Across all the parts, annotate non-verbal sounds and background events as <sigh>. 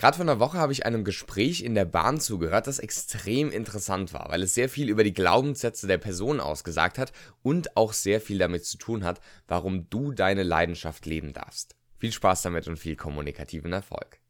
Gerade vor einer Woche habe ich einem Gespräch in der Bahn zugehört, das extrem interessant war, weil es sehr viel über die Glaubenssätze der Person ausgesagt hat und auch sehr viel damit zu tun hat, warum du deine Leidenschaft leben darfst. Viel Spaß damit und viel kommunikativen Erfolg.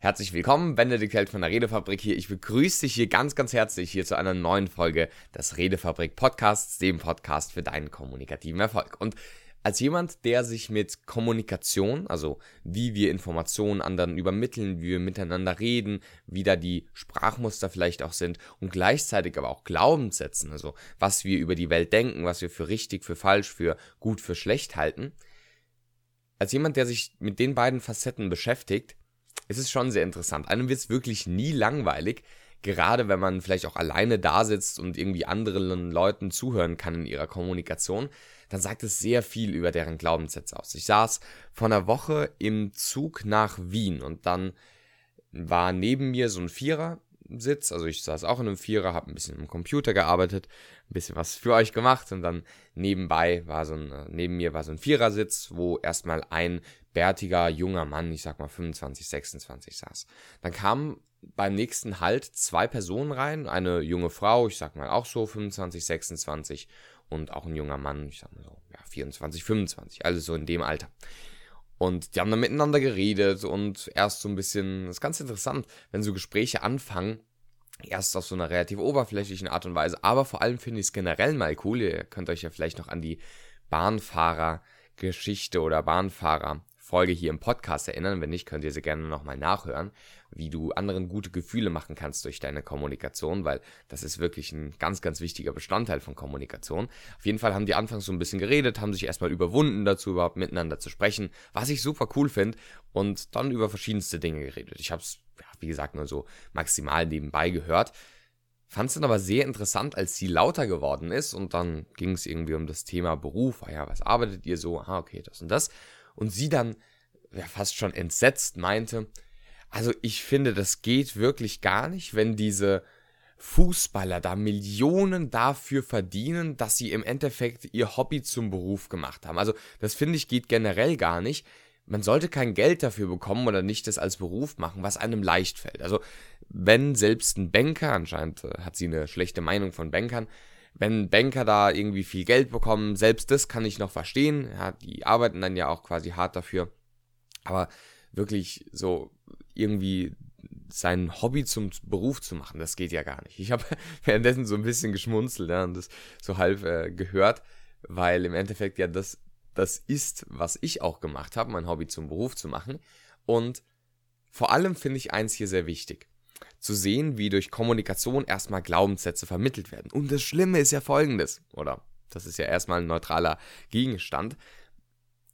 Herzlich willkommen, Benedikt Held von der Redefabrik hier. Ich begrüße dich hier ganz, ganz herzlich hier zu einer neuen Folge des Redefabrik Podcasts, dem Podcast für deinen kommunikativen Erfolg. Und als jemand, der sich mit Kommunikation, also wie wir Informationen anderen übermitteln, wie wir miteinander reden, wie da die Sprachmuster vielleicht auch sind und gleichzeitig aber auch Glaubenssätzen, also was wir über die Welt denken, was wir für richtig, für falsch, für gut, für schlecht halten, als jemand, der sich mit den beiden Facetten beschäftigt, es ist schon sehr interessant. Einem wird es wirklich nie langweilig, gerade wenn man vielleicht auch alleine da sitzt und irgendwie anderen Leuten zuhören kann in ihrer Kommunikation, dann sagt es sehr viel über deren Glaubenssätze aus. Ich saß vor einer Woche im Zug nach Wien und dann war neben mir so ein Vierer Sitz. Also ich saß auch in einem Vierer, habe ein bisschen im Computer gearbeitet, ein bisschen was für euch gemacht und dann nebenbei war so ein, neben mir war so ein Vierersitz, wo erstmal ein bärtiger junger Mann, ich sag mal 25, 26 saß. Dann kamen beim nächsten Halt zwei Personen rein, eine junge Frau, ich sag mal auch so 25, 26 und auch ein junger Mann, ich sag mal so ja, 24, 25, alles so in dem Alter. Und die haben dann miteinander geredet und erst so ein bisschen, das ist ganz interessant, wenn so Gespräche anfangen, erst auf so einer relativ oberflächlichen Art und Weise, aber vor allem finde ich es generell mal cool, ihr könnt euch ja vielleicht noch an die Bahnfahrer-Geschichte oder Bahnfahrer Folge hier im Podcast erinnern. Wenn nicht, könnt ihr sie gerne nochmal nachhören, wie du anderen gute Gefühle machen kannst durch deine Kommunikation, weil das ist wirklich ein ganz, ganz wichtiger Bestandteil von Kommunikation. Auf jeden Fall haben die anfangs so ein bisschen geredet, haben sich erstmal überwunden dazu, überhaupt miteinander zu sprechen, was ich super cool finde und dann über verschiedenste Dinge geredet. Ich habe es, ja, wie gesagt, nur so maximal nebenbei gehört. Fand es dann aber sehr interessant, als sie lauter geworden ist und dann ging es irgendwie um das Thema Beruf. Ah ja, was arbeitet ihr so? Ah, okay, das und das und sie dann ja, fast schon entsetzt meinte, also ich finde, das geht wirklich gar nicht, wenn diese Fußballer da Millionen dafür verdienen, dass sie im Endeffekt ihr Hobby zum Beruf gemacht haben. Also das finde ich geht generell gar nicht. Man sollte kein Geld dafür bekommen oder nicht das als Beruf machen, was einem leicht fällt. Also wenn selbst ein Banker, anscheinend äh, hat sie eine schlechte Meinung von Bankern, wenn Banker da irgendwie viel Geld bekommen, selbst das kann ich noch verstehen. Ja, die arbeiten dann ja auch quasi hart dafür. Aber wirklich so irgendwie sein Hobby zum Beruf zu machen, das geht ja gar nicht. Ich habe <laughs> währenddessen so ein bisschen geschmunzelt ja, und das so halb äh, gehört, weil im Endeffekt ja das, das ist, was ich auch gemacht habe, mein Hobby zum Beruf zu machen. Und vor allem finde ich eins hier sehr wichtig zu sehen, wie durch Kommunikation erstmal Glaubenssätze vermittelt werden. Und das Schlimme ist ja folgendes, oder das ist ja erstmal ein neutraler Gegenstand.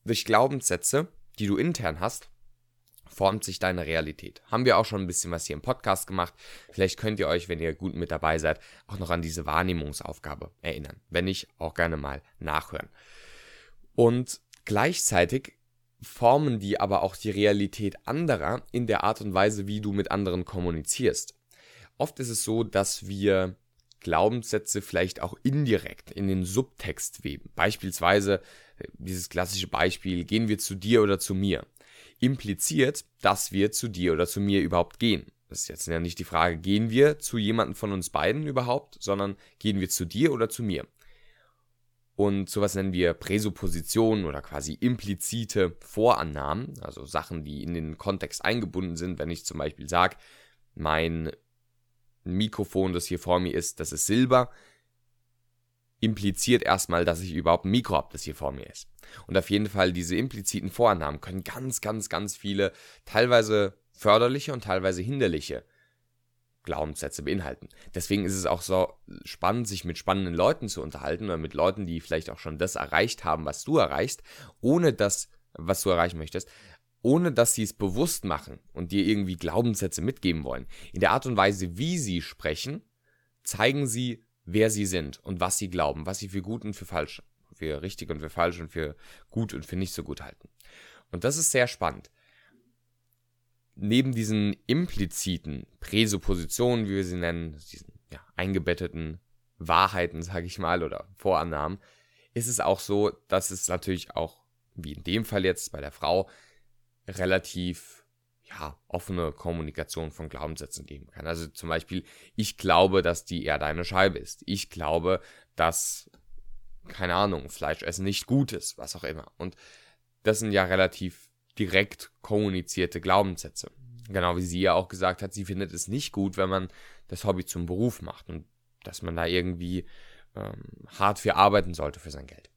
Durch Glaubenssätze, die du intern hast, formt sich deine Realität. Haben wir auch schon ein bisschen was hier im Podcast gemacht. Vielleicht könnt ihr euch, wenn ihr gut mit dabei seid, auch noch an diese Wahrnehmungsaufgabe erinnern. Wenn nicht, auch gerne mal nachhören. Und gleichzeitig formen die aber auch die Realität anderer in der Art und Weise, wie du mit anderen kommunizierst. Oft ist es so, dass wir Glaubenssätze vielleicht auch indirekt in den Subtext weben. Beispielsweise äh, dieses klassische Beispiel, gehen wir zu dir oder zu mir, impliziert, dass wir zu dir oder zu mir überhaupt gehen. Das ist jetzt ja nicht die Frage, gehen wir zu jemandem von uns beiden überhaupt, sondern gehen wir zu dir oder zu mir. Und sowas nennen wir Präsuppositionen oder quasi implizite Vorannahmen, also Sachen, die in den Kontext eingebunden sind. Wenn ich zum Beispiel sage, mein Mikrofon, das hier vor mir ist, das ist Silber, impliziert erstmal, dass ich überhaupt ein Mikro habe, das hier vor mir ist. Und auf jeden Fall diese impliziten Vorannahmen können ganz, ganz, ganz viele, teilweise förderliche und teilweise hinderliche Glaubenssätze beinhalten. Deswegen ist es auch so spannend, sich mit spannenden Leuten zu unterhalten oder mit Leuten, die vielleicht auch schon das erreicht haben, was du erreichst, ohne das, was du erreichen möchtest, ohne dass sie es bewusst machen und dir irgendwie Glaubenssätze mitgeben wollen. In der Art und Weise, wie sie sprechen, zeigen sie, wer sie sind und was sie glauben, was sie für gut und für falsch, für richtig und für falsch und für gut und für nicht so gut halten. Und das ist sehr spannend neben diesen impliziten Präsuppositionen, wie wir sie nennen, diesen ja, eingebetteten Wahrheiten, sage ich mal, oder Vorannahmen, ist es auch so, dass es natürlich auch, wie in dem Fall jetzt bei der Frau, relativ ja, offene Kommunikation von Glaubenssätzen geben kann. Also zum Beispiel, ich glaube, dass die Erde eine Scheibe ist. Ich glaube, dass, keine Ahnung, Fleischessen nicht gut ist, was auch immer. Und das sind ja relativ direkt kommunizierte Glaubenssätze. Genau wie sie ja auch gesagt hat, sie findet es nicht gut, wenn man das Hobby zum Beruf macht und dass man da irgendwie ähm, hart für arbeiten sollte für sein Geld.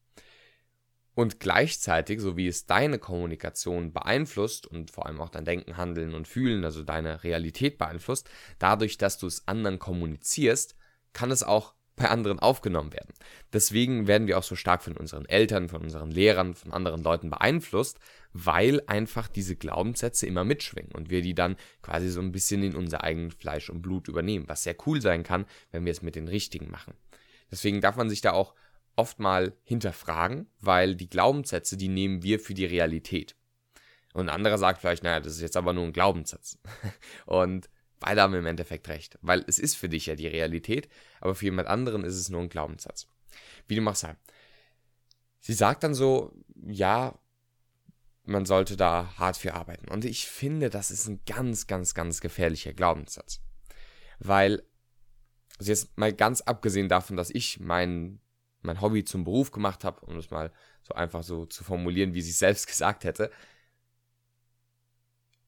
Und gleichzeitig, so wie es deine Kommunikation beeinflusst und vor allem auch dein Denken, Handeln und Fühlen, also deine Realität beeinflusst, dadurch, dass du es anderen kommunizierst, kann es auch bei anderen aufgenommen werden. Deswegen werden wir auch so stark von unseren Eltern, von unseren Lehrern, von anderen Leuten beeinflusst, weil einfach diese Glaubenssätze immer mitschwingen und wir die dann quasi so ein bisschen in unser eigenes Fleisch und Blut übernehmen, was sehr cool sein kann, wenn wir es mit den richtigen machen. Deswegen darf man sich da auch oft mal hinterfragen, weil die Glaubenssätze, die nehmen wir für die Realität. Und ein anderer sagt vielleicht, naja, das ist jetzt aber nur ein Glaubenssatz. <laughs> Und beide haben im Endeffekt recht, weil es ist für dich ja die Realität, aber für jemand anderen ist es nur ein Glaubenssatz. Wie du machst halt. Sie sagt dann so, ja, man sollte da hart für arbeiten. Und ich finde, das ist ein ganz, ganz, ganz gefährlicher Glaubenssatz. Weil, also jetzt mal ganz abgesehen davon, dass ich mein, mein Hobby zum Beruf gemacht habe, um das mal so einfach so zu formulieren, wie sie es selbst <laughs> gesagt hätte,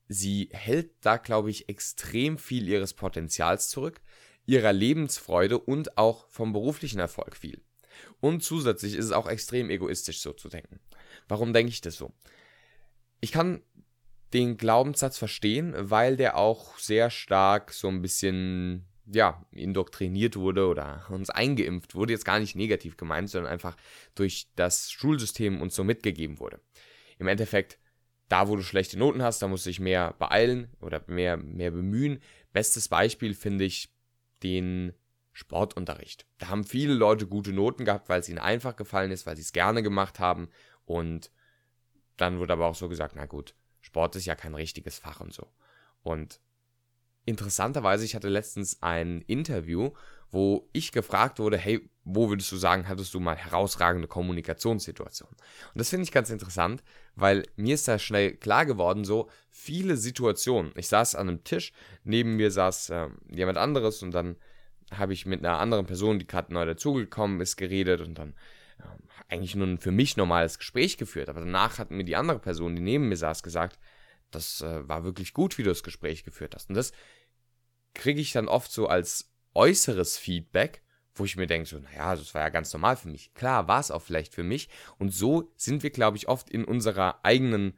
sie hält da, glaube ich, extrem viel ihres Potenzials zurück, ihrer Lebensfreude und auch vom beruflichen Erfolg viel. Und zusätzlich ist es auch extrem egoistisch so zu denken. Warum denke ich das so? ich kann den Glaubenssatz verstehen, weil der auch sehr stark so ein bisschen, ja, indoktriniert wurde oder <laughs> uns eingeimpft wurde. Jetzt gar nicht negativ gemeint, sondern einfach durch das Schulsystem uns so mitgegeben wurde. Im Endeffekt, da wo du schlechte Noten hast, da musst du dich mehr beeilen oder mehr, mehr bemühen. Bestes Beispiel finde ich den Sportunterricht. Da haben viele Leute gute Noten gehabt, weil es ihnen einfach gefallen ist, weil sie es gerne gemacht haben und dann wurde aber auch so gesagt, na gut, Sport ist ja kein richtiges Fach und so. Und interessanterweise, ich hatte letztens ein Interview, wo ich gefragt wurde, hey, wo würdest du sagen, hattest du mal herausragende Kommunikationssituationen? Und das finde ich ganz interessant, weil mir ist da schnell klar geworden, so viele Situationen. Ich saß an einem Tisch, neben mir saß äh, jemand anderes und dann habe ich mit einer anderen Person, die gerade neu dazugekommen ist, geredet und dann eigentlich nur ein für mich normales Gespräch geführt. Aber danach hat mir die andere Person, die neben mir saß, gesagt, das äh, war wirklich gut, wie du das Gespräch geführt hast. Und das kriege ich dann oft so als äußeres Feedback, wo ich mir denke, so, naja, das war ja ganz normal für mich. Klar, war es auch vielleicht für mich. Und so sind wir, glaube ich, oft in unserer eigenen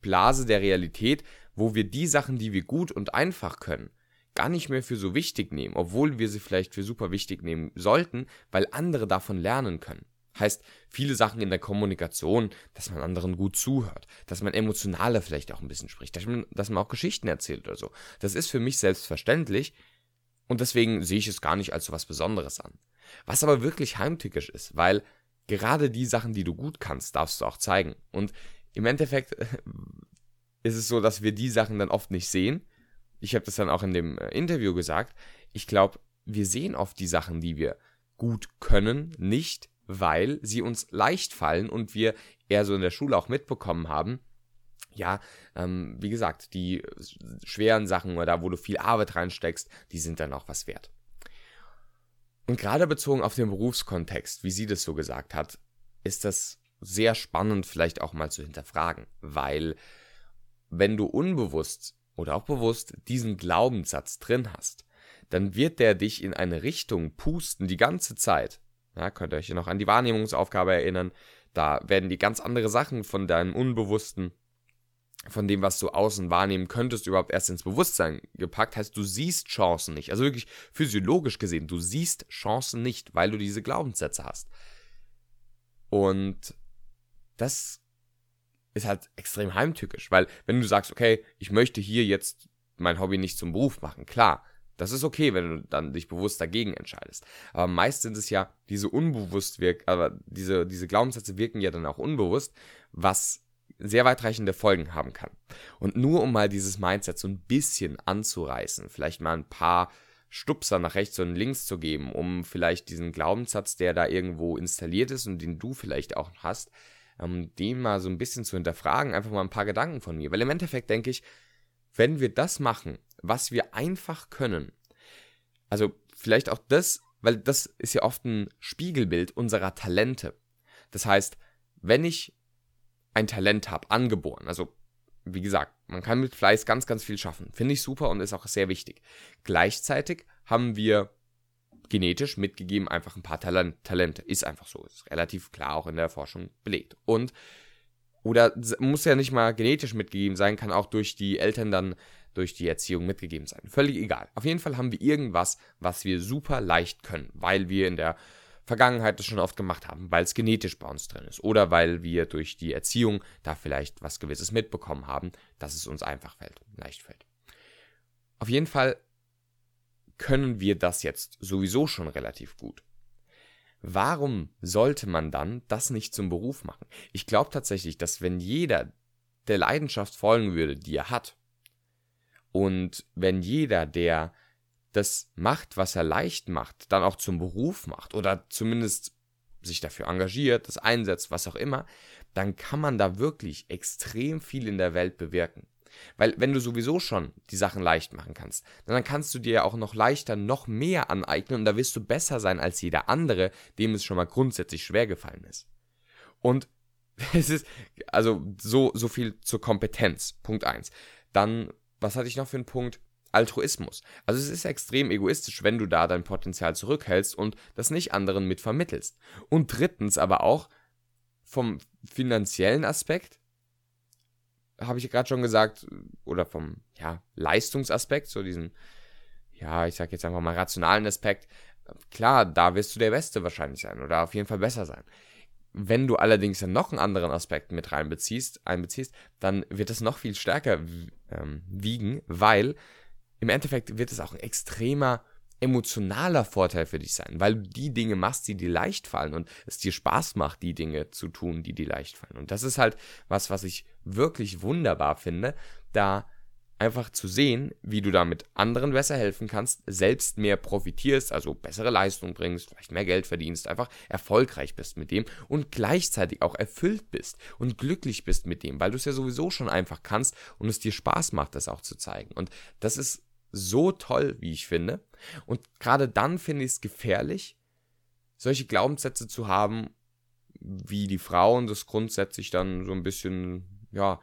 Blase der Realität, wo wir die Sachen, die wir gut und einfach können, gar nicht mehr für so wichtig nehmen, obwohl wir sie vielleicht für super wichtig nehmen sollten, weil andere davon lernen können. Heißt, viele Sachen in der Kommunikation, dass man anderen gut zuhört, dass man emotionaler vielleicht auch ein bisschen spricht, dass man, dass man auch Geschichten erzählt oder so. Das ist für mich selbstverständlich und deswegen sehe ich es gar nicht als so was Besonderes an. Was aber wirklich heimtückisch ist, weil gerade die Sachen, die du gut kannst, darfst du auch zeigen. Und im Endeffekt ist es so, dass wir die Sachen dann oft nicht sehen, ich habe das dann auch in dem äh, Interview gesagt, ich glaube, wir sehen oft die Sachen, die wir gut können, nicht, weil sie uns leicht fallen und wir eher so in der Schule auch mitbekommen haben, ja, ähm, wie gesagt, die schweren Sachen oder da, wo du viel Arbeit reinsteckst, die sind dann auch was wert. Und gerade bezogen auf den Berufskontext, wie sie das so gesagt hat, ist das sehr spannend vielleicht auch mal zu hinterfragen, weil wenn du unbewusst oder auch bewusst diesen Glaubenssatz drin hast, dann wird der dich in eine Richtung pusten die ganze Zeit. Ja, könnt ihr euch noch an die Wahrnehmungsaufgabe erinnern? Da werden die ganz andere Sachen von deinem Unbewussten, von dem, was du außen wahrnehmen könntest, überhaupt erst ins Bewusstsein gepackt. Heißt, du siehst Chancen nicht. Also wirklich physiologisch gesehen, du siehst Chancen nicht, weil du diese Glaubenssätze hast. Und das ist halt extrem heimtückisch, weil wenn du sagst, okay, ich möchte hier jetzt mein Hobby nicht zum Beruf machen, klar, das ist okay, wenn du dann dich bewusst dagegen entscheidest. Aber meist sind es ja diese unbewusst wirk, aber diese, diese Glaubenssätze wirken ja dann auch unbewusst, was sehr weitreichende Folgen haben kann. Und nur um mal dieses Mindset so ein bisschen anzureißen, vielleicht mal ein paar Stupser nach rechts und links zu geben, um vielleicht diesen Glaubenssatz, der da irgendwo installiert ist und den du vielleicht auch hast, ähm, den mal so ein bisschen zu hinterfragen, einfach mal ein paar Gedanken von mir. Weil im Endeffekt denke ich, wenn wir das machen, was wir einfach können, also vielleicht auch das, weil das ist ja oft ein Spiegelbild unserer Talente. Das heißt, wenn ich ein Talent habe, angeboren, also wie gesagt, man kann mit Fleiß ganz, ganz viel schaffen. Finde ich super und ist auch sehr wichtig. Gleichzeitig haben wir genetisch mitgegeben einfach ein paar Talent, Talente. Ist einfach so. Ist relativ klar auch in der Forschung belegt. Und, oder muss ja nicht mal genetisch mitgegeben sein, kann auch durch die Eltern dann durch die Erziehung mitgegeben sein. Völlig egal. Auf jeden Fall haben wir irgendwas, was wir super leicht können, weil wir in der Vergangenheit das schon oft gemacht haben, weil es genetisch bei uns drin ist oder weil wir durch die Erziehung da vielleicht was Gewisses mitbekommen haben, dass es uns einfach fällt, leicht fällt. Auf jeden Fall können wir das jetzt sowieso schon relativ gut. Warum sollte man dann das nicht zum Beruf machen? Ich glaube tatsächlich, dass wenn jeder der Leidenschaft folgen würde, die er hat, und wenn jeder, der das macht, was er leicht macht, dann auch zum Beruf macht oder zumindest sich dafür engagiert, das einsetzt, was auch immer, dann kann man da wirklich extrem viel in der Welt bewirken. Weil wenn du sowieso schon die Sachen leicht machen kannst, dann kannst du dir ja auch noch leichter noch mehr aneignen und da wirst du besser sein als jeder andere, dem es schon mal grundsätzlich schwer gefallen ist. Und <laughs> es ist also so so viel zur Kompetenz. Punkt eins. Dann was hatte ich noch für einen Punkt? Altruismus. Also es ist extrem egoistisch, wenn du da dein Potenzial zurückhältst und das nicht anderen mit vermittelst. Und drittens aber auch vom finanziellen Aspekt, habe ich gerade schon gesagt, oder vom ja, Leistungsaspekt, so diesen, ja, ich sag jetzt einfach mal rationalen Aspekt, klar, da wirst du der Beste wahrscheinlich sein oder auf jeden Fall besser sein. Wenn du allerdings dann noch einen anderen Aspekt mit reinbeziehst, einbeziehst, dann wird es noch viel stärker ähm, wiegen, weil im Endeffekt wird es auch ein extremer emotionaler Vorteil für dich sein, weil du die Dinge machst, die dir leicht fallen und es dir Spaß macht, die Dinge zu tun, die dir leicht fallen. Und das ist halt was, was ich wirklich wunderbar finde, da einfach zu sehen, wie du damit anderen besser helfen kannst, selbst mehr profitierst, also bessere Leistung bringst, vielleicht mehr Geld verdienst, einfach erfolgreich bist mit dem und gleichzeitig auch erfüllt bist und glücklich bist mit dem, weil du es ja sowieso schon einfach kannst und es dir Spaß macht, das auch zu zeigen. Und das ist so toll, wie ich finde. Und gerade dann finde ich es gefährlich, solche Glaubenssätze zu haben, wie die Frauen das grundsätzlich dann so ein bisschen, ja,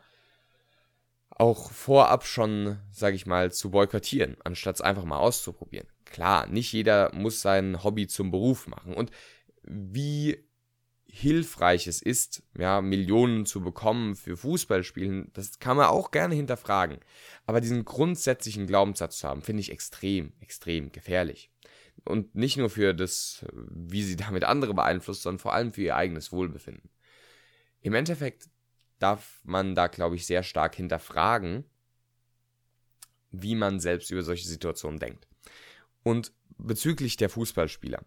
auch vorab schon, sag ich mal, zu boykottieren, anstatt es einfach mal auszuprobieren. Klar, nicht jeder muss sein Hobby zum Beruf machen. Und wie hilfreich es ist, ja, Millionen zu bekommen für Fußballspielen, das kann man auch gerne hinterfragen. Aber diesen grundsätzlichen Glaubenssatz zu haben, finde ich extrem, extrem gefährlich. Und nicht nur für das, wie sie damit andere beeinflusst, sondern vor allem für ihr eigenes Wohlbefinden. Im Endeffekt darf man da, glaube ich, sehr stark hinterfragen, wie man selbst über solche Situationen denkt. Und bezüglich der Fußballspieler.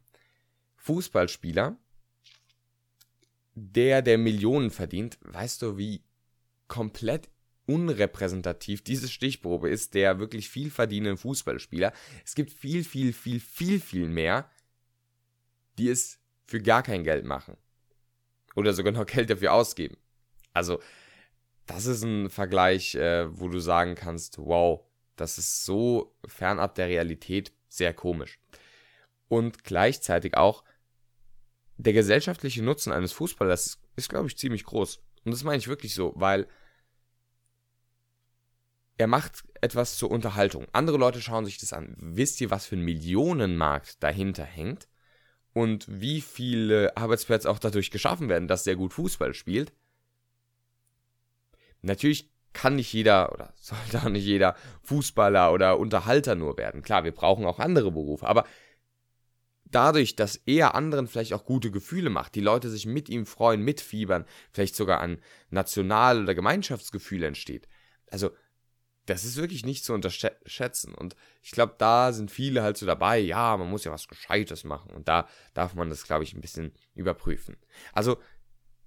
Fußballspieler, der, der Millionen verdient, weißt du, wie komplett unrepräsentativ diese Stichprobe ist, der wirklich viel verdienenden Fußballspieler. Es gibt viel, viel, viel, viel, viel mehr, die es für gar kein Geld machen. Oder sogar noch <laughs> Geld dafür ausgeben. Also, das ist ein Vergleich, äh, wo du sagen kannst, wow, das ist so fernab der Realität sehr komisch. Und gleichzeitig auch, der gesellschaftliche Nutzen eines Fußballers ist, glaube ich, ziemlich groß. Und das meine ich wirklich so, weil er macht etwas zur Unterhaltung. Andere Leute schauen sich das an. Wisst ihr, was für ein Millionenmarkt dahinter hängt? Und wie viele Arbeitsplätze auch dadurch geschaffen werden, dass der gut Fußball spielt? Natürlich kann nicht jeder oder <laughs> sollte auch nicht jeder Fußballer oder Unterhalter nur werden. Klar, wir brauchen auch andere Berufe, aber dadurch, dass er anderen vielleicht auch gute Gefühle macht, die Leute sich mit ihm freuen, mitfiebern, vielleicht sogar ein National- oder Gemeinschaftsgefühl entsteht. Also, das ist wirklich nicht zu unterschätzen. Und ich glaube, da sind viele halt so dabei, ja, man muss ja was Gescheites machen. Und da darf man das, glaube ich, ein bisschen überprüfen. Also,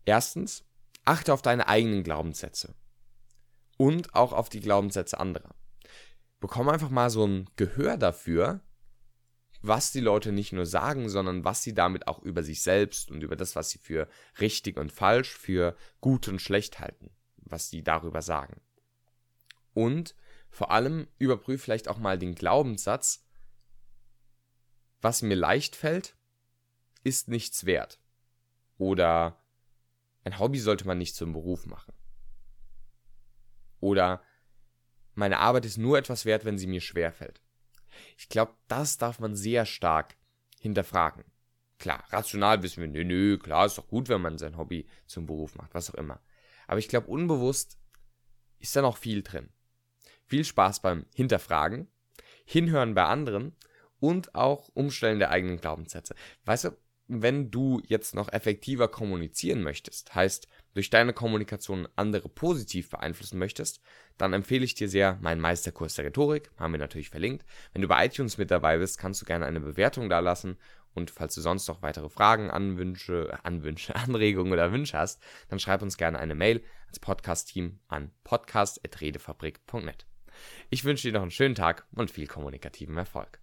erstens, achte auf deine eigenen Glaubenssätze und auch auf die Glaubenssätze anderer. Bekomm einfach mal so ein Gehör dafür, was die Leute nicht nur sagen, sondern was sie damit auch über sich selbst und über das, was sie für richtig und falsch, für gut und schlecht halten, was sie darüber sagen. Und vor allem überprüf vielleicht auch mal den Glaubenssatz, was mir leicht fällt, ist nichts wert. Oder ein Hobby sollte man nicht zum Beruf machen. Oder meine Arbeit ist nur etwas wert, wenn sie mir schwer fällt. Ich glaube, das darf man sehr stark hinterfragen. Klar, rational wissen wir, nö, nö, klar, ist doch gut, wenn man sein Hobby zum Beruf macht, was auch immer. Aber ich glaube, unbewusst ist da noch viel drin. Viel Spaß beim Hinterfragen, Hinhören bei anderen und auch Umstellen der eigenen Glaubenssätze. Weißt du, wenn du jetzt noch effektiver kommunizieren möchtest, heißt durch deine Kommunikation andere positiv beeinflussen möchtest, dann empfehle ich dir sehr meinen Meisterkurs der Rhetorik, haben wir natürlich verlinkt. Wenn du bei iTunes mit dabei bist, kannst du gerne eine Bewertung da lassen und falls du sonst noch weitere Fragen, Anwünsche, Anwünsche, <laughs> Anregungen oder Wünsche hast, dann schreib uns gerne eine Mail ans Podcast-Team an podcast.redefabrik.net. Ich wünsche dir noch einen schönen Tag und viel kommunikativen Erfolg.